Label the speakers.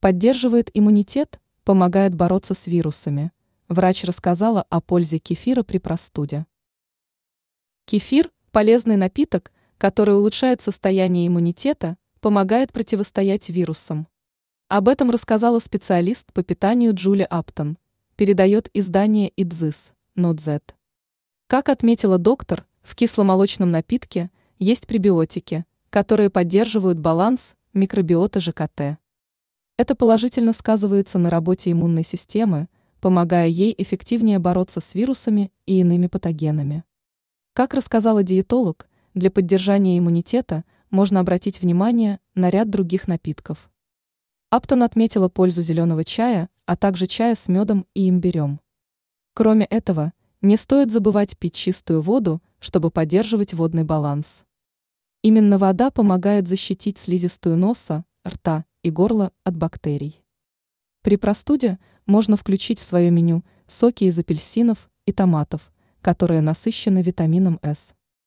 Speaker 1: Поддерживает иммунитет, помогает бороться с вирусами. Врач рассказала о пользе кефира при простуде. Кефир – полезный напиток, который улучшает состояние иммунитета, помогает противостоять вирусам. Об этом рассказала специалист по питанию Джули Аптон, передает издание ИДЗИС, Нодзет. Как отметила доктор, в кисломолочном напитке есть пребиотики, которые поддерживают баланс микробиота ЖКТ. Это положительно сказывается на работе иммунной системы, помогая ей эффективнее бороться с вирусами и иными патогенами. Как рассказала диетолог, для поддержания иммунитета можно обратить внимание на ряд других напитков. Аптон отметила пользу зеленого чая, а также чая с медом и имбирем. Кроме этого, не стоит забывать пить чистую воду, чтобы поддерживать водный баланс. Именно вода помогает защитить слизистую носа, рта и горла от бактерий. При простуде можно включить в свое меню соки из апельсинов и томатов, которые насыщены витамином С.